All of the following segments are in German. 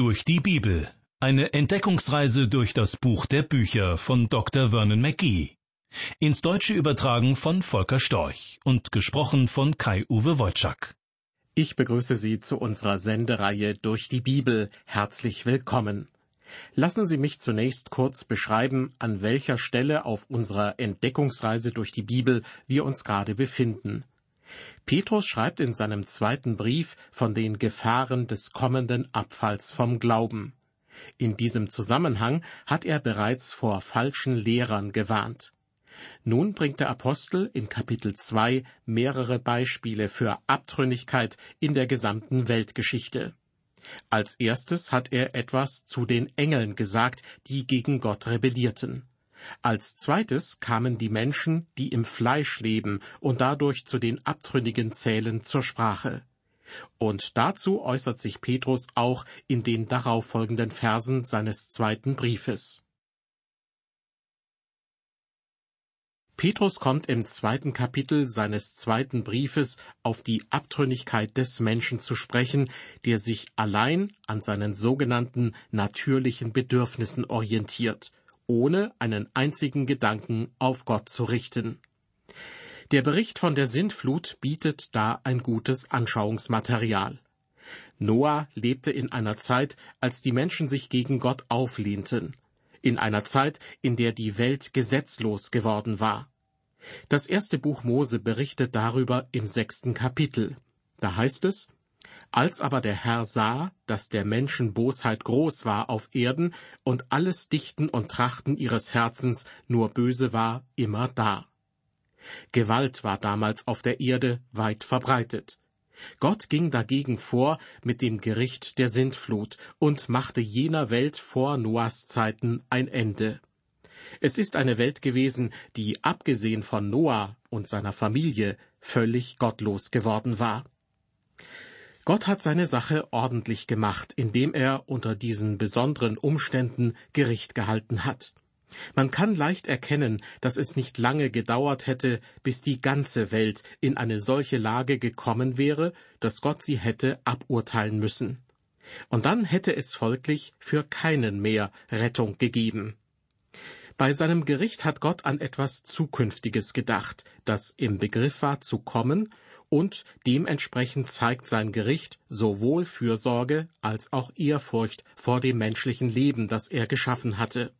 Durch die Bibel. Eine Entdeckungsreise durch das Buch der Bücher von Dr. Vernon McGee. Ins Deutsche übertragen von Volker Storch und gesprochen von Kai-Uwe Wojczak. Ich begrüße Sie zu unserer Sendereihe Durch die Bibel. Herzlich willkommen. Lassen Sie mich zunächst kurz beschreiben, an welcher Stelle auf unserer Entdeckungsreise durch die Bibel wir uns gerade befinden. Petrus schreibt in seinem zweiten Brief von den Gefahren des kommenden Abfalls vom Glauben. In diesem Zusammenhang hat er bereits vor falschen Lehrern gewarnt. Nun bringt der Apostel in Kapitel 2 mehrere Beispiele für Abtrünnigkeit in der gesamten Weltgeschichte. Als erstes hat er etwas zu den Engeln gesagt, die gegen Gott rebellierten. Als zweites kamen die Menschen, die im Fleisch leben und dadurch zu den Abtrünnigen zählen, zur Sprache. Und dazu äußert sich Petrus auch in den darauffolgenden Versen seines zweiten Briefes. Petrus kommt im zweiten Kapitel seines zweiten Briefes auf die Abtrünnigkeit des Menschen zu sprechen, der sich allein an seinen sogenannten natürlichen Bedürfnissen orientiert ohne einen einzigen Gedanken auf Gott zu richten. Der Bericht von der Sintflut bietet da ein gutes Anschauungsmaterial. Noah lebte in einer Zeit, als die Menschen sich gegen Gott auflehnten, in einer Zeit, in der die Welt gesetzlos geworden war. Das erste Buch Mose berichtet darüber im sechsten Kapitel. Da heißt es, als aber der Herr sah, dass der Menschen Bosheit groß war auf Erden und alles Dichten und Trachten ihres Herzens nur böse war, immer da. Gewalt war damals auf der Erde weit verbreitet. Gott ging dagegen vor mit dem Gericht der Sintflut und machte jener Welt vor Noahs Zeiten ein Ende. Es ist eine Welt gewesen, die abgesehen von Noah und seiner Familie völlig gottlos geworden war. Gott hat seine Sache ordentlich gemacht, indem er unter diesen besonderen Umständen Gericht gehalten hat. Man kann leicht erkennen, dass es nicht lange gedauert hätte, bis die ganze Welt in eine solche Lage gekommen wäre, dass Gott sie hätte aburteilen müssen. Und dann hätte es folglich für keinen mehr Rettung gegeben. Bei seinem Gericht hat Gott an etwas Zukünftiges gedacht, das im Begriff war zu kommen und dementsprechend zeigt sein Gericht sowohl Fürsorge als auch Ehrfurcht vor dem menschlichen Leben, das er geschaffen hatte.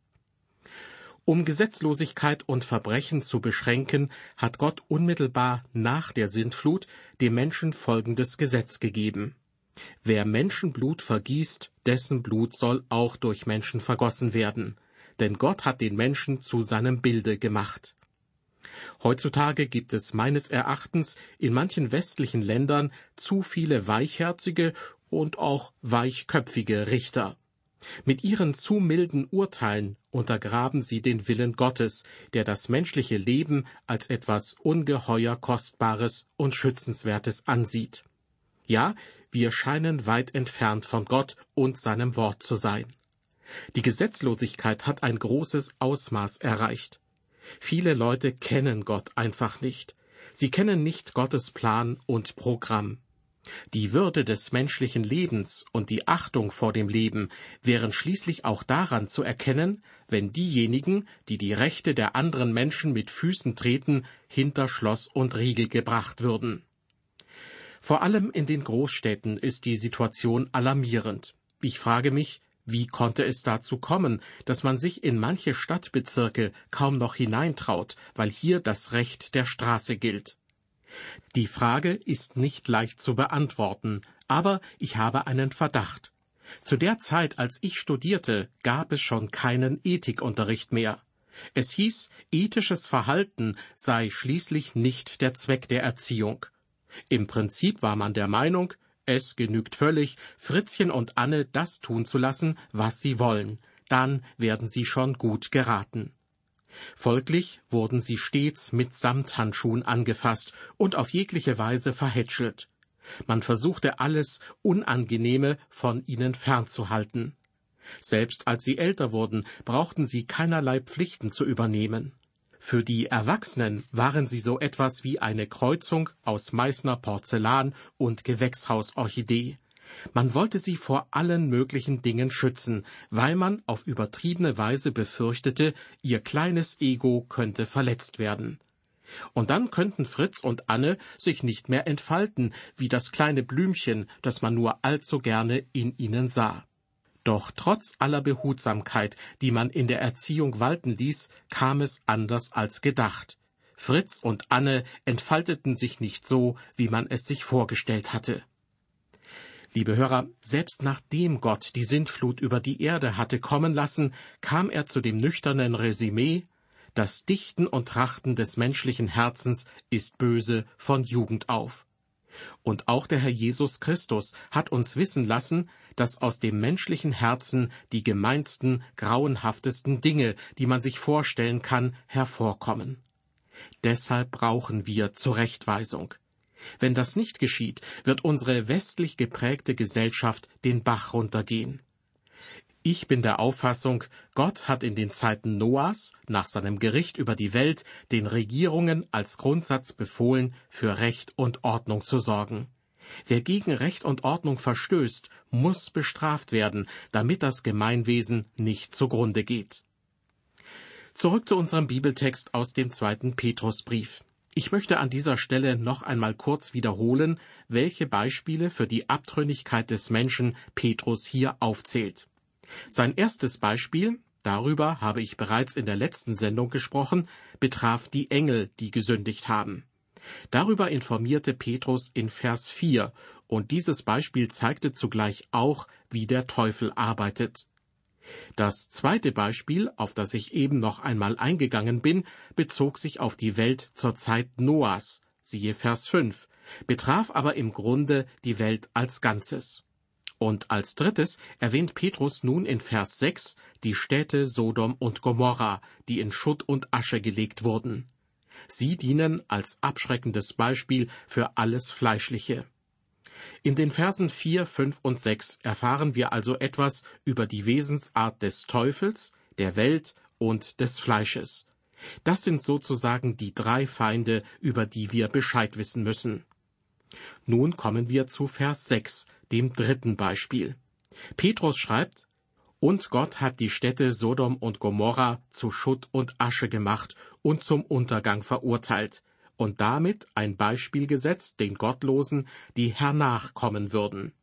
Um Gesetzlosigkeit und Verbrechen zu beschränken, hat Gott unmittelbar nach der Sintflut dem Menschen folgendes Gesetz gegeben. Wer Menschenblut vergießt, dessen Blut soll auch durch Menschen vergossen werden, denn Gott hat den Menschen zu seinem Bilde gemacht. Heutzutage gibt es meines Erachtens in manchen westlichen Ländern zu viele weichherzige und auch weichköpfige Richter. Mit ihren zu milden Urteilen untergraben sie den Willen Gottes, der das menschliche Leben als etwas ungeheuer Kostbares und Schützenswertes ansieht. Ja, wir scheinen weit entfernt von Gott und seinem Wort zu sein. Die Gesetzlosigkeit hat ein großes Ausmaß erreicht. Viele Leute kennen Gott einfach nicht. Sie kennen nicht Gottes Plan und Programm. Die Würde des menschlichen Lebens und die Achtung vor dem Leben wären schließlich auch daran zu erkennen, wenn diejenigen, die die Rechte der anderen Menschen mit Füßen treten, hinter Schloss und Riegel gebracht würden. Vor allem in den Großstädten ist die Situation alarmierend. Ich frage mich, wie konnte es dazu kommen, dass man sich in manche Stadtbezirke kaum noch hineintraut, weil hier das Recht der Straße gilt? Die Frage ist nicht leicht zu beantworten, aber ich habe einen Verdacht. Zu der Zeit, als ich studierte, gab es schon keinen Ethikunterricht mehr. Es hieß, ethisches Verhalten sei schließlich nicht der Zweck der Erziehung. Im Prinzip war man der Meinung, es genügt völlig, Fritzchen und Anne das tun zu lassen, was sie wollen. Dann werden sie schon gut geraten. Folglich wurden sie stets mit Samthandschuhen angefasst und auf jegliche Weise verhätschelt. Man versuchte alles Unangenehme von ihnen fernzuhalten. Selbst als sie älter wurden, brauchten sie keinerlei Pflichten zu übernehmen. Für die Erwachsenen waren sie so etwas wie eine Kreuzung aus Meißner Porzellan und Gewächshausorchidee. Man wollte sie vor allen möglichen Dingen schützen, weil man auf übertriebene Weise befürchtete, ihr kleines Ego könnte verletzt werden. Und dann könnten Fritz und Anne sich nicht mehr entfalten, wie das kleine Blümchen, das man nur allzu gerne in ihnen sah. Doch trotz aller Behutsamkeit, die man in der Erziehung walten ließ, kam es anders als gedacht. Fritz und Anne entfalteten sich nicht so, wie man es sich vorgestellt hatte. Liebe Hörer, selbst nachdem Gott die Sintflut über die Erde hatte kommen lassen, kam er zu dem nüchternen Resümee, das Dichten und Trachten des menschlichen Herzens ist böse von Jugend auf. Und auch der Herr Jesus Christus hat uns wissen lassen, dass aus dem menschlichen Herzen die gemeinsten, grauenhaftesten Dinge, die man sich vorstellen kann, hervorkommen. Deshalb brauchen wir Zurechtweisung. Wenn das nicht geschieht, wird unsere westlich geprägte Gesellschaft den Bach runtergehen. Ich bin der Auffassung, Gott hat in den Zeiten Noahs nach seinem Gericht über die Welt den Regierungen als Grundsatz befohlen, für Recht und Ordnung zu sorgen. Wer gegen Recht und Ordnung verstößt, muss bestraft werden, damit das Gemeinwesen nicht zugrunde geht. Zurück zu unserem Bibeltext aus dem zweiten Petrusbrief. Ich möchte an dieser Stelle noch einmal kurz wiederholen, welche Beispiele für die Abtrünnigkeit des Menschen Petrus hier aufzählt. Sein erstes Beispiel, darüber habe ich bereits in der letzten Sendung gesprochen, betraf die Engel, die gesündigt haben. Darüber informierte Petrus in Vers 4, und dieses Beispiel zeigte zugleich auch, wie der Teufel arbeitet. Das zweite Beispiel, auf das ich eben noch einmal eingegangen bin, bezog sich auf die Welt zur Zeit Noahs, siehe Vers 5, betraf aber im Grunde die Welt als Ganzes. Und als drittes erwähnt Petrus nun in Vers 6 die Städte Sodom und Gomorra, die in Schutt und Asche gelegt wurden. Sie dienen als abschreckendes Beispiel für alles Fleischliche. In den Versen 4, 5 und 6 erfahren wir also etwas über die Wesensart des Teufels, der Welt und des Fleisches. Das sind sozusagen die drei Feinde, über die wir Bescheid wissen müssen. Nun kommen wir zu Vers 6, dem dritten Beispiel. Petrus schreibt, und Gott hat die Städte Sodom und Gomorra zu Schutt und Asche gemacht und zum Untergang verurteilt und damit ein Beispiel gesetzt den Gottlosen, die hernach kommen würden.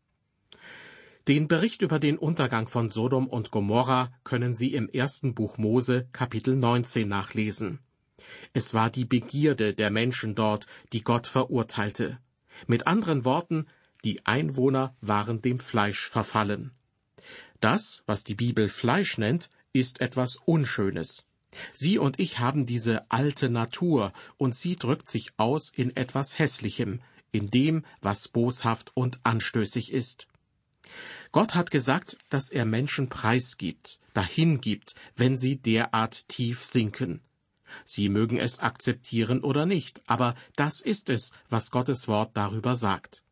Den Bericht über den Untergang von Sodom und Gomorra können Sie im ersten Buch Mose Kapitel 19 nachlesen. Es war die Begierde der Menschen dort, die Gott verurteilte. Mit anderen Worten, die Einwohner waren dem Fleisch verfallen. Das, was die Bibel Fleisch nennt, ist etwas Unschönes. Sie und ich haben diese alte Natur, und sie drückt sich aus in etwas Hässlichem, in dem, was boshaft und anstößig ist. Gott hat gesagt, dass er Menschen preisgibt, dahingibt, wenn sie derart tief sinken. Sie mögen es akzeptieren oder nicht, aber das ist es, was Gottes Wort darüber sagt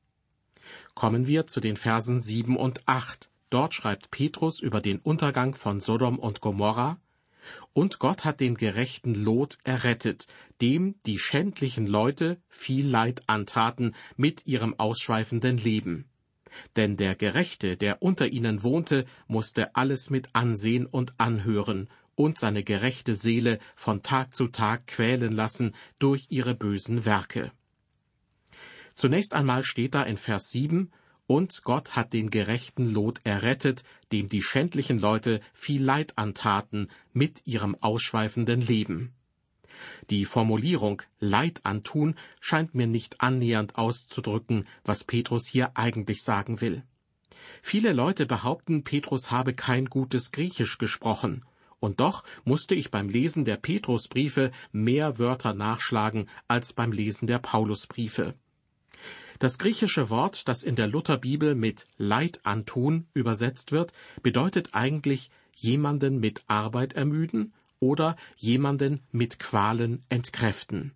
kommen wir zu den Versen sieben und acht. Dort schreibt Petrus über den Untergang von Sodom und Gomorra, und Gott hat den gerechten Lot errettet, dem die schändlichen Leute viel Leid antaten mit ihrem ausschweifenden Leben. Denn der Gerechte, der unter ihnen wohnte, musste alles mit ansehen und anhören und seine gerechte Seele von Tag zu Tag quälen lassen durch ihre bösen Werke. Zunächst einmal steht da in Vers 7, und Gott hat den gerechten Lot errettet, dem die schändlichen Leute viel Leid antaten mit ihrem ausschweifenden Leben. Die Formulierung Leid antun scheint mir nicht annähernd auszudrücken, was Petrus hier eigentlich sagen will. Viele Leute behaupten, Petrus habe kein gutes Griechisch gesprochen, und doch musste ich beim Lesen der Petrusbriefe mehr Wörter nachschlagen als beim Lesen der Paulusbriefe. Das griechische Wort, das in der Lutherbibel mit Leid antun übersetzt wird, bedeutet eigentlich jemanden mit Arbeit ermüden oder jemanden mit Qualen entkräften.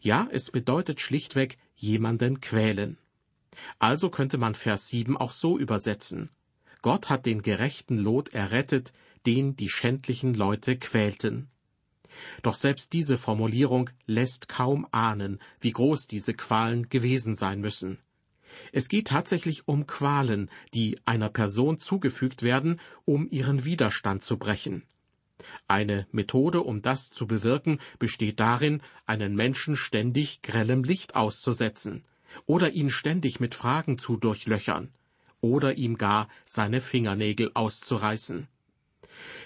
Ja, es bedeutet schlichtweg jemanden quälen. Also könnte man Vers 7 auch so übersetzen. Gott hat den gerechten Lot errettet, den die schändlichen Leute quälten. Doch selbst diese Formulierung lässt kaum ahnen, wie groß diese Qualen gewesen sein müssen. Es geht tatsächlich um Qualen, die einer Person zugefügt werden, um ihren Widerstand zu brechen. Eine Methode, um das zu bewirken, besteht darin, einen Menschen ständig grellem Licht auszusetzen oder ihn ständig mit Fragen zu durchlöchern oder ihm gar seine Fingernägel auszureißen.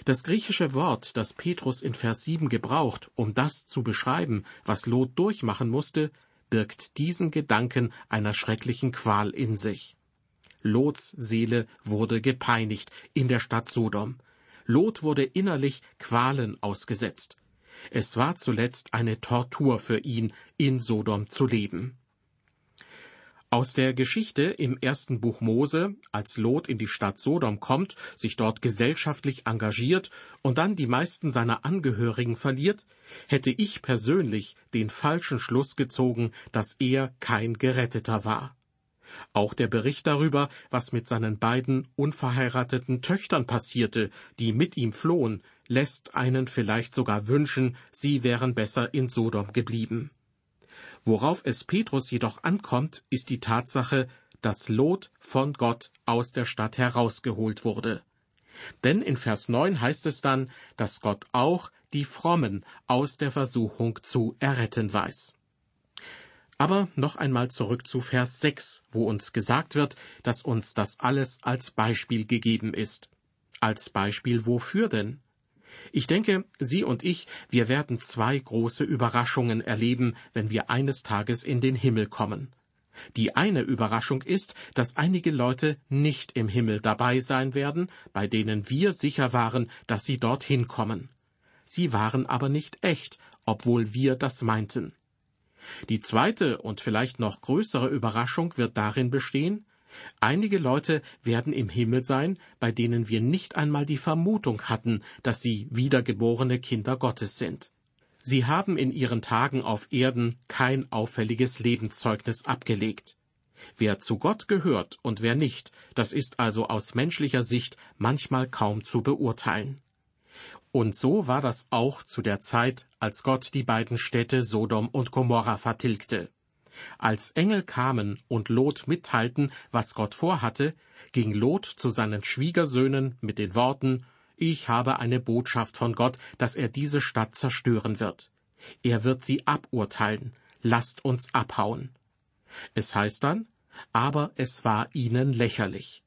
Das griechische Wort, das Petrus in Vers 7 gebraucht, um das zu beschreiben, was Lot durchmachen musste, birgt diesen Gedanken einer schrecklichen Qual in sich. Lots Seele wurde gepeinigt in der Stadt Sodom. Lot wurde innerlich Qualen ausgesetzt. Es war zuletzt eine Tortur für ihn, in Sodom zu leben. Aus der Geschichte im ersten Buch Mose, als Lot in die Stadt Sodom kommt, sich dort gesellschaftlich engagiert und dann die meisten seiner Angehörigen verliert, hätte ich persönlich den falschen Schluss gezogen, dass er kein Geretteter war. Auch der Bericht darüber, was mit seinen beiden unverheirateten Töchtern passierte, die mit ihm flohen, lässt einen vielleicht sogar wünschen, sie wären besser in Sodom geblieben. Worauf es Petrus jedoch ankommt, ist die Tatsache, dass Lot von Gott aus der Stadt herausgeholt wurde. Denn in Vers 9 heißt es dann, dass Gott auch die Frommen aus der Versuchung zu erretten weiß. Aber noch einmal zurück zu Vers 6, wo uns gesagt wird, dass uns das alles als Beispiel gegeben ist. Als Beispiel wofür denn? Ich denke, Sie und ich, wir werden zwei große Überraschungen erleben, wenn wir eines Tages in den Himmel kommen. Die eine Überraschung ist, dass einige Leute nicht im Himmel dabei sein werden, bei denen wir sicher waren, dass sie dorthin kommen. Sie waren aber nicht echt, obwohl wir das meinten. Die zweite und vielleicht noch größere Überraschung wird darin bestehen, Einige Leute werden im Himmel sein, bei denen wir nicht einmal die Vermutung hatten, dass sie wiedergeborene Kinder Gottes sind. Sie haben in ihren Tagen auf Erden kein auffälliges Lebenszeugnis abgelegt. Wer zu Gott gehört und wer nicht, das ist also aus menschlicher Sicht manchmal kaum zu beurteilen. Und so war das auch zu der Zeit, als Gott die beiden Städte Sodom und Gomorra vertilgte. Als Engel kamen und Lot mitteilten, was Gott vorhatte, ging Lot zu seinen Schwiegersöhnen mit den Worten Ich habe eine Botschaft von Gott, dass er diese Stadt zerstören wird. Er wird sie aburteilen. Lasst uns abhauen. Es heißt dann, aber es war ihnen lächerlich.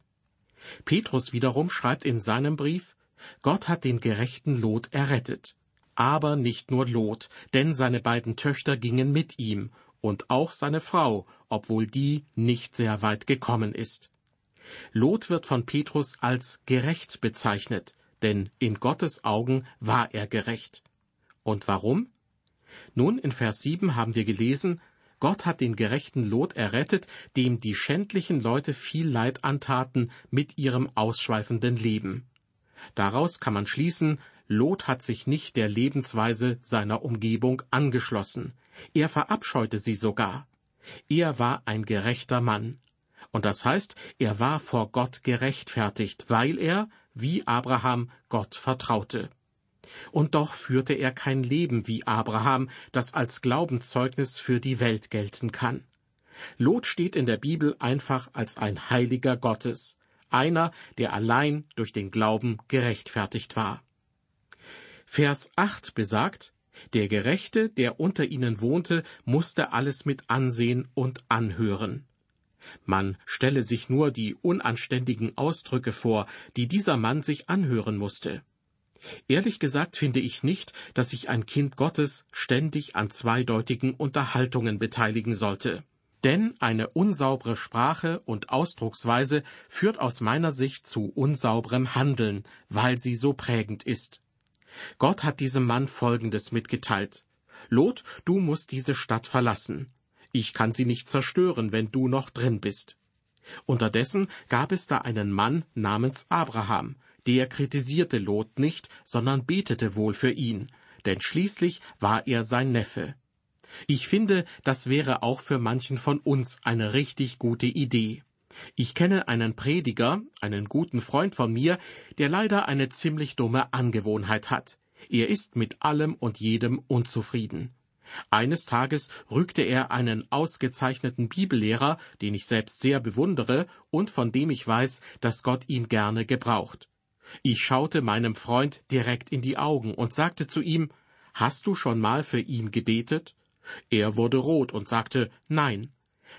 Petrus wiederum schreibt in seinem Brief, Gott hat den gerechten Lot errettet. Aber nicht nur Lot, denn seine beiden Töchter gingen mit ihm, und auch seine Frau, obwohl die nicht sehr weit gekommen ist. Lot wird von Petrus als gerecht bezeichnet, denn in Gottes Augen war er gerecht. Und warum? Nun, in Vers 7 haben wir gelesen, Gott hat den gerechten Lot errettet, dem die schändlichen Leute viel Leid antaten mit ihrem ausschweifenden Leben. Daraus kann man schließen, Lot hat sich nicht der Lebensweise seiner Umgebung angeschlossen. Er verabscheute sie sogar. Er war ein gerechter Mann. Und das heißt, er war vor Gott gerechtfertigt, weil er, wie Abraham, Gott vertraute. Und doch führte er kein Leben wie Abraham, das als Glaubenszeugnis für die Welt gelten kann. Lot steht in der Bibel einfach als ein Heiliger Gottes, einer, der allein durch den Glauben gerechtfertigt war. Vers 8 besagt, der Gerechte, der unter ihnen wohnte, musste alles mit ansehen und anhören. Man stelle sich nur die unanständigen Ausdrücke vor, die dieser Mann sich anhören musste. Ehrlich gesagt finde ich nicht, dass sich ein Kind Gottes ständig an zweideutigen Unterhaltungen beteiligen sollte. Denn eine unsaubere Sprache und Ausdrucksweise führt aus meiner Sicht zu unsauberem Handeln, weil sie so prägend ist. Gott hat diesem Mann Folgendes mitgeteilt. Lot, du musst diese Stadt verlassen. Ich kann sie nicht zerstören, wenn du noch drin bist. Unterdessen gab es da einen Mann namens Abraham, der kritisierte Lot nicht, sondern betete wohl für ihn, denn schließlich war er sein Neffe. Ich finde, das wäre auch für manchen von uns eine richtig gute Idee. Ich kenne einen Prediger, einen guten Freund von mir, der leider eine ziemlich dumme Angewohnheit hat. Er ist mit allem und jedem unzufrieden. Eines Tages rückte er einen ausgezeichneten Bibellehrer, den ich selbst sehr bewundere und von dem ich weiß, dass Gott ihn gerne gebraucht. Ich schaute meinem Freund direkt in die Augen und sagte zu ihm, Hast du schon mal für ihn gebetet? Er wurde rot und sagte Nein.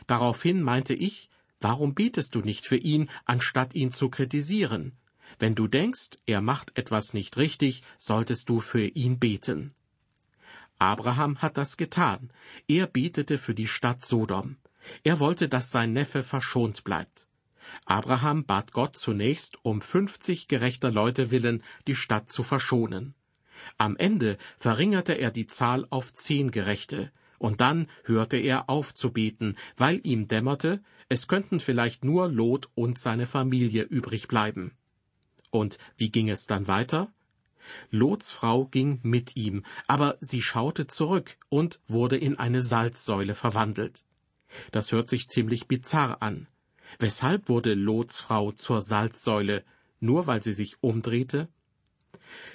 Daraufhin meinte ich, warum betest du nicht für ihn, anstatt ihn zu kritisieren? Wenn du denkst, er macht etwas nicht richtig, solltest du für ihn beten. Abraham hat das getan. Er betete für die Stadt Sodom. Er wollte, dass sein Neffe verschont bleibt. Abraham bat Gott zunächst, um fünfzig gerechter Leute willen die Stadt zu verschonen. Am Ende verringerte er die Zahl auf zehn Gerechte, und dann hörte er auf zu beten, weil ihm dämmerte, es könnten vielleicht nur Lot und seine Familie übrig bleiben. Und wie ging es dann weiter? Lots Frau ging mit ihm, aber sie schaute zurück und wurde in eine Salzsäule verwandelt. Das hört sich ziemlich bizarr an. Weshalb wurde Lots Frau zur Salzsäule? Nur weil sie sich umdrehte?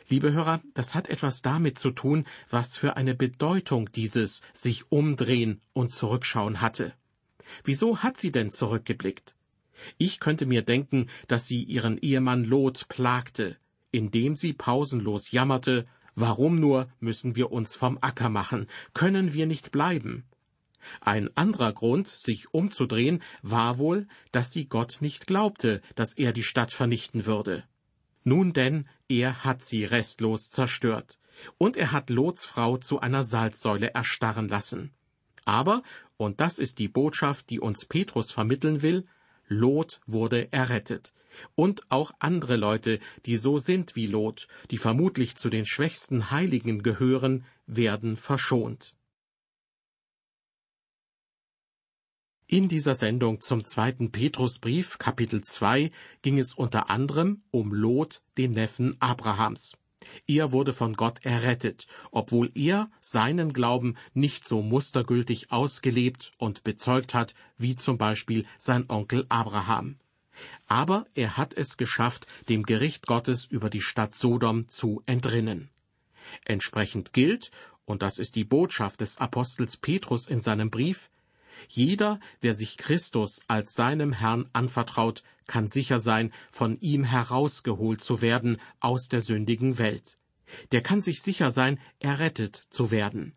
Liebe Hörer, das hat etwas damit zu tun, was für eine Bedeutung dieses sich umdrehen und zurückschauen hatte. Wieso hat sie denn zurückgeblickt? Ich könnte mir denken, dass sie ihren Ehemann Lot plagte, indem sie pausenlos jammerte, warum nur müssen wir uns vom Acker machen, können wir nicht bleiben? Ein anderer Grund, sich umzudrehen, war wohl, dass sie Gott nicht glaubte, dass er die Stadt vernichten würde. Nun denn, er hat sie restlos zerstört, und er hat Lots Frau zu einer Salzsäule erstarren lassen. Aber, und das ist die Botschaft, die uns Petrus vermitteln will, Lot wurde errettet und auch andere Leute, die so sind wie Lot, die vermutlich zu den schwächsten Heiligen gehören, werden verschont. In dieser Sendung zum zweiten Petrusbrief, Kapitel 2, ging es unter anderem um Lot, den Neffen Abrahams. Er wurde von Gott errettet, obwohl er seinen Glauben nicht so mustergültig ausgelebt und bezeugt hat, wie zum Beispiel sein Onkel Abraham aber er hat es geschafft, dem Gericht Gottes über die Stadt Sodom zu entrinnen. Entsprechend gilt, und das ist die Botschaft des Apostels Petrus in seinem Brief, jeder, wer sich Christus als seinem Herrn anvertraut, kann sicher sein, von ihm herausgeholt zu werden aus der sündigen Welt. Der kann sich sicher sein, errettet zu werden.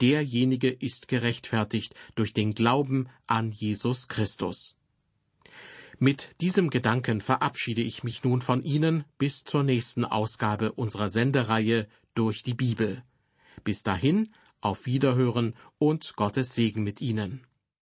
Derjenige ist gerechtfertigt durch den Glauben an Jesus Christus. Mit diesem Gedanken verabschiede ich mich nun von Ihnen bis zur nächsten Ausgabe unserer Sendereihe durch die Bibel. Bis dahin, auf Wiederhören und Gottes Segen mit Ihnen.